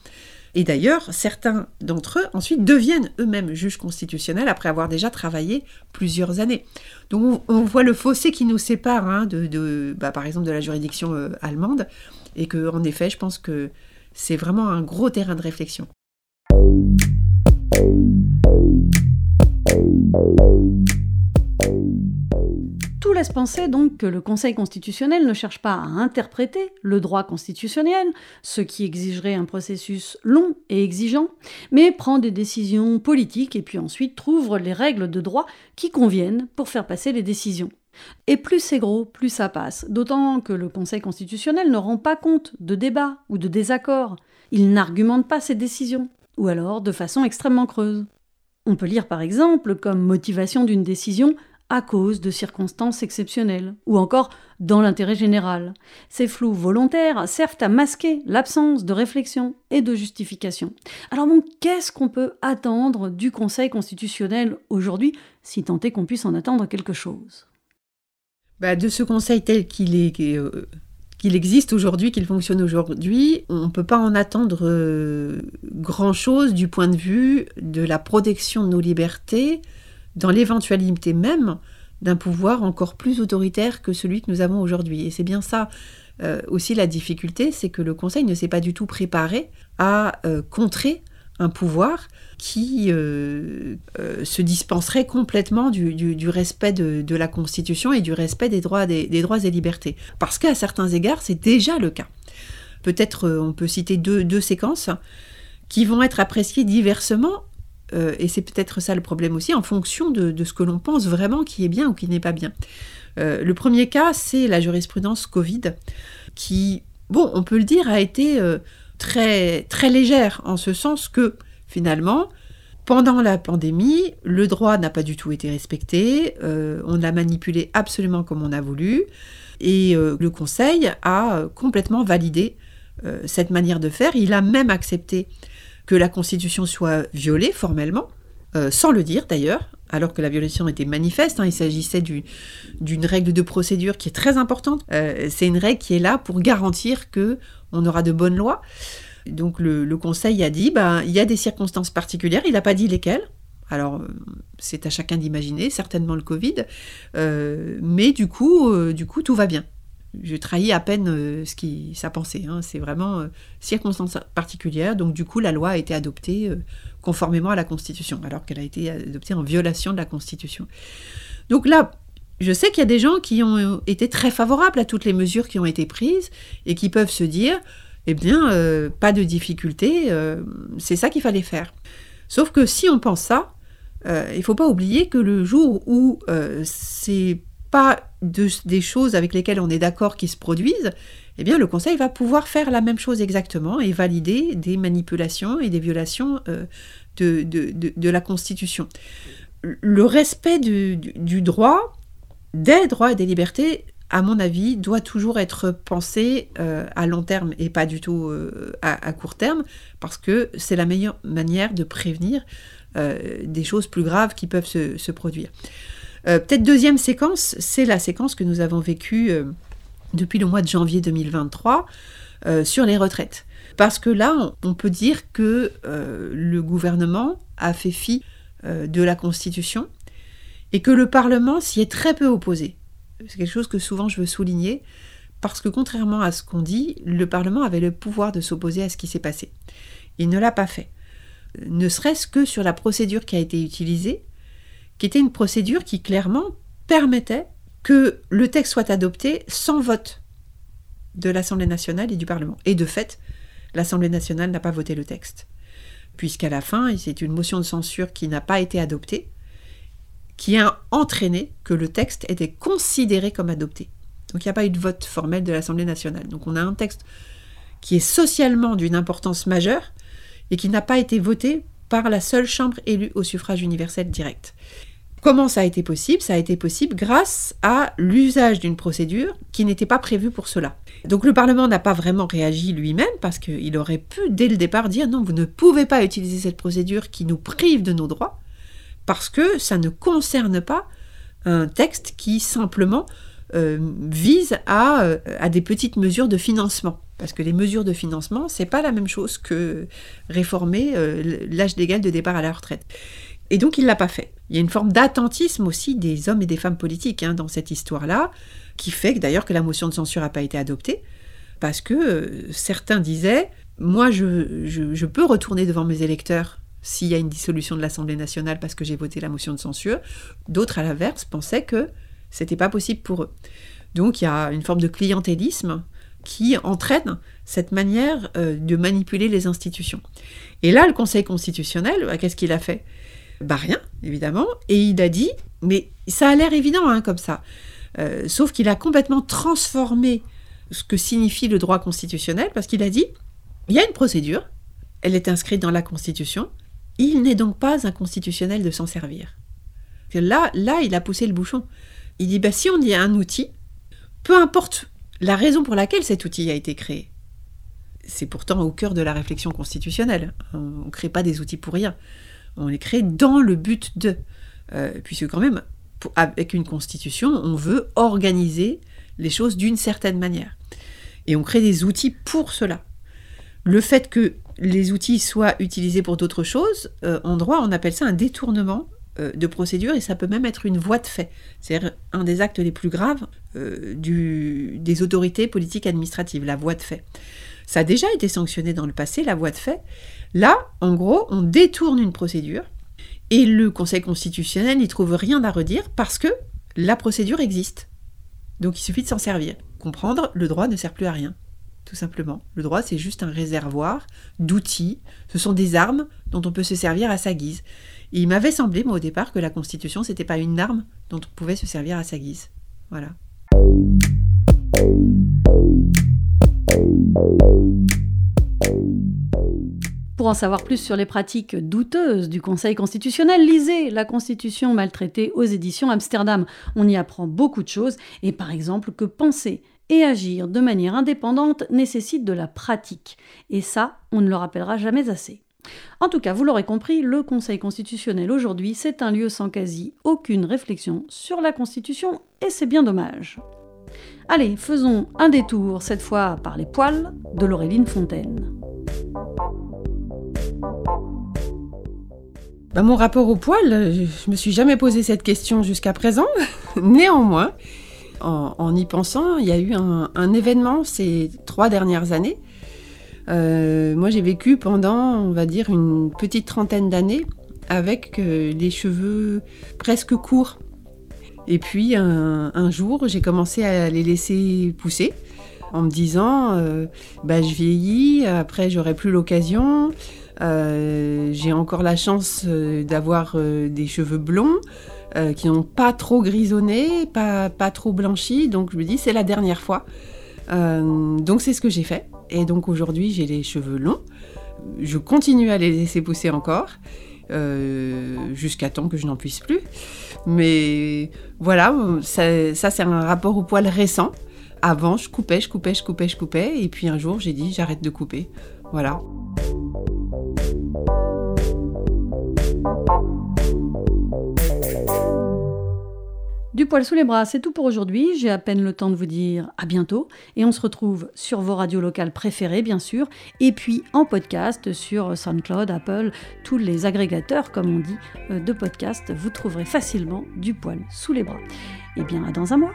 Et d'ailleurs, certains d'entre eux ensuite deviennent eux-mêmes juges constitutionnels après avoir déjà travaillé plusieurs années. Donc on, voit le fossé qui nous sépare hein, de, bah, par exemple de la juridiction euh, allemande, et que en effet, je pense que c'est vraiment un gros terrain de réflexion. Tout laisse penser donc que le Conseil constitutionnel ne cherche pas à interpréter le droit constitutionnel, ce qui exigerait un processus long et exigeant, mais prend des décisions politiques et puis ensuite trouve les règles de droit qui conviennent pour faire passer les décisions. Et plus c'est gros, plus ça passe, d'autant que le Conseil constitutionnel ne rend pas compte de débats ou de désaccords, il n'argumente pas ses décisions, ou alors de façon extrêmement creuse. On peut lire par exemple comme motivation d'une décision à cause de circonstances exceptionnelles, ou encore dans l'intérêt général. Ces flous volontaires servent à masquer l'absence de réflexion et de justification. Alors bon, qu'est-ce qu'on peut attendre du Conseil constitutionnel aujourd'hui, si tant est qu'on puisse en attendre quelque chose? Bah, De ce Conseil tel. Euh, qu'il existe aujourd'hui, qu'il fonctionne aujourd'hui, on ne peut pas en attendre euh, grand-chose du point de vue de la protection de nos libertés, dans l'éventualité même d'un pouvoir encore plus autoritaire que celui que nous avons aujourd'hui. Et c'est bien ça euh, aussi la difficulté, c'est que le Conseil ne s'est pas du tout préparé à euh, contrer un pouvoir qui euh, se dispenserait complètement du, respect de, la Constitution et du respect des droits, et libertés. Parce qu'à certains égards, c'est déjà le cas. Peut-être on peut citer deux, deux séquences qui vont être appréciées diversement euh, et c'est peut-être ça le problème aussi, en fonction de, ce que l'on pense vraiment qui est bien ou qui n'est pas bien. Euh, le premier cas, c'est la jurisprudence Covid, qui, bon, on peut le dire, a été euh, très, très légère, en ce sens que, finalement, pendant la pandémie, le droit n'a pas du tout été respecté, on l'a manipulé absolument comme on a voulu, et le Conseil a complètement validé cette manière de faire. Il a même accepté que la Constitution soit violée formellement, euh, sans le dire d'ailleurs, alors que la violation était manifeste. Hein. il s'agissait d'une règle de procédure qui est très importante. Euh, c'est une règle qui est là pour garantir que on aura de bonnes lois. Donc le, Conseil a dit, bah, il y a des circonstances particulières. Il n'a pas dit lesquelles. Alors euh, c'est à chacun d'imaginer, certainement le Covid, mais du coup, du coup tout va bien je trahis à peine euh, ce qui sa pensée. Hein. C'est vraiment euh, circonstance particulière. Donc du coup, la loi a été adoptée euh, conformément à la Constitution, alors qu'elle a été adoptée en violation de la Constitution. Donc là, je sais qu'il y a des gens qui ont été très favorables à toutes les mesures qui ont été prises et qui peuvent se dire, eh bien, pas de difficulté, c'est ça qu'il fallait faire. Sauf que si on pense ça, il ne faut pas oublier que le jour où c'est pas des choses avec lesquelles on est d'accord qui se produisent, eh bien le Conseil va pouvoir faire la même chose exactement et valider des manipulations et des violations euh, de, la Constitution. Le respect du, droit, des droits et des libertés, à mon avis, doit toujours être pensé euh, à long terme et pas du tout euh, à, court terme, parce que c'est la meilleure manière de prévenir des choses plus graves qui peuvent se produire. Euh, peut-être deuxième séquence, c'est la séquence que nous avons vécue euh, depuis le mois de janvier 2023 euh, sur les retraites. Parce que là, on, peut dire que le gouvernement a fait fi de la Constitution et que le Parlement s'y est très peu opposé. C'est quelque chose que souvent je veux souligner parce que contrairement à ce qu'on dit, le Parlement avait le pouvoir de s'opposer à ce qui s'est passé. Il ne l'a pas fait. Ne serait-ce que sur la procédure qui a été utilisée, qui était une procédure qui clairement permettait que le texte soit adopté sans vote de l'Assemblée nationale et du Parlement. Et de fait, l'Assemblée nationale n'a pas voté le texte. Puisqu'à la fin, c'est une motion de censure qui n'a pas été adoptée, qui a entraîné que le texte était considéré comme adopté. Donc il n'y a pas eu de vote formel de l'Assemblée nationale. Donc on a un texte qui est socialement d'une importance majeure et qui n'a pas été voté par la seule chambre élue au suffrage universel direct. Comment ça a été possible? Ça a été possible grâce à l'usage d'une procédure qui n'était pas prévue pour cela. Donc le Parlement n'a pas vraiment réagi lui-même parce qu'il aurait pu dès le départ dire non, vous ne pouvez pas utiliser cette procédure qui nous prive de nos droits parce que ça ne concerne pas un texte qui simplement euh, vise à, euh, à, des petites mesures de financement. Parce que les mesures de financement, c'est pas la même chose que réformer euh, l'âge légal de départ à la retraite. Et donc il l'a pas fait. Il y a une forme d'attentisme aussi des hommes et des femmes politiques hein, dans cette histoire-là, qui fait d'ailleurs que la motion de censure n'a pas été adoptée, parce que certains disaient, moi je, je, je peux retourner devant mes électeurs s'il y a une dissolution de l'Assemblée nationale parce que j'ai voté la motion de censure. D'autres, à l'inverse, pensaient que c'était pas possible pour eux. Donc il y a une forme de clientélisme qui entraîne cette manière euh, de manipuler les institutions. Et là, le Conseil constitutionnel, bah, qu'est-ce qu'il a fait? Bah rien, évidemment, et il a dit, mais ça a l'air évident hein, comme ça, euh, sauf qu'il a complètement transformé ce que signifie le droit constitutionnel, parce qu'il a dit, il y a une procédure, elle est inscrite dans la Constitution, il n'est donc pas inconstitutionnel de s'en servir. Là, là, il a poussé le bouchon. Il dit, bah, si on y a un outil, peu importe la raison pour laquelle cet outil a été créé, c'est pourtant au cœur de la réflexion constitutionnelle. On ne crée pas des outils pour rien. On les crée dans le but de. Euh, puisque quand même, avec une constitution, on veut organiser les choses d'une certaine manière. Et on crée des outils pour cela. Le fait que les outils soient utilisés pour d'autres choses, euh, en droit, on appelle ça un détournement euh, de procédure et ça peut même être une voie de fait. C'est un des actes les plus graves des autorités politiques administratives, la voie de fait. Ça a déjà été sanctionné dans le passé, la voie de fait. Là, en gros, on détourne une procédure et le Conseil constitutionnel n'y trouve rien à redire parce que la procédure existe. Donc il suffit de s'en servir. Comprendre, le droit ne sert plus à rien. Tout simplement. Le droit, c'est juste un réservoir d'outils. Ce sont des armes dont on peut se servir à sa guise il m'avait semblé, moi, au départ, que la Constitution, c'était pas une arme dont on pouvait se servir à sa guise. Voilà. Pour en savoir plus sur les pratiques douteuses du Conseil constitutionnel, lisez La Constitution maltraitée aux éditions Amsterdam. On y apprend beaucoup de choses, et par exemple que penser et agir de manière indépendante nécessite de la pratique. Et ça, on ne le rappellera jamais assez. En tout cas, vous l'aurez compris, le Conseil constitutionnel aujourd'hui, c'est un lieu sans quasi aucune réflexion sur la Constitution, et c'est bien dommage. Allez, faisons un détour, cette fois par les poils, de Laureline Fontaine. Bah, mon rapport au poil, je me suis jamais posé cette question jusqu'à présent. *laughs* Néanmoins, en, y pensant, il y a eu un événement ces trois dernières années euh, moi, j'ai vécu pendant, on va dire, une petite trentaine d'années avec euh, les cheveux presque courts. Et puis, un, jour, j'ai commencé à les laisser pousser en me disant, euh, bah, je vieillis, après, j'aurai plus l'occasion. J'ai encore la chance d'avoir des cheveux blonds. qui n'ont pas trop grisonné, pas, pas trop blanchi, donc je me dis c'est la dernière fois. donc c'est ce que j'ai fait. Et donc aujourd'hui, j'ai les cheveux longs. Je continue à les laisser pousser encore. Euh, jusqu'à temps que je n'en puisse plus. Mais voilà, ça, ça c'est un rapport au poil récent. Avant, je coupais, je coupais, je coupais, je coupais. Et puis un jour, j'ai dit, j'arrête de couper. Voilà. Du poil sous les bras, c'est tout pour aujourd'hui. J'ai à peine le temps de vous dire à bientôt. Et on se retrouve sur vos radios locales préférées, bien sûr. Et puis en podcast sur SoundCloud, Apple, tous les agrégateurs, comme on dit, euh, de podcasts. Vous trouverez facilement du poil sous les bras. Et bien, à dans un mois.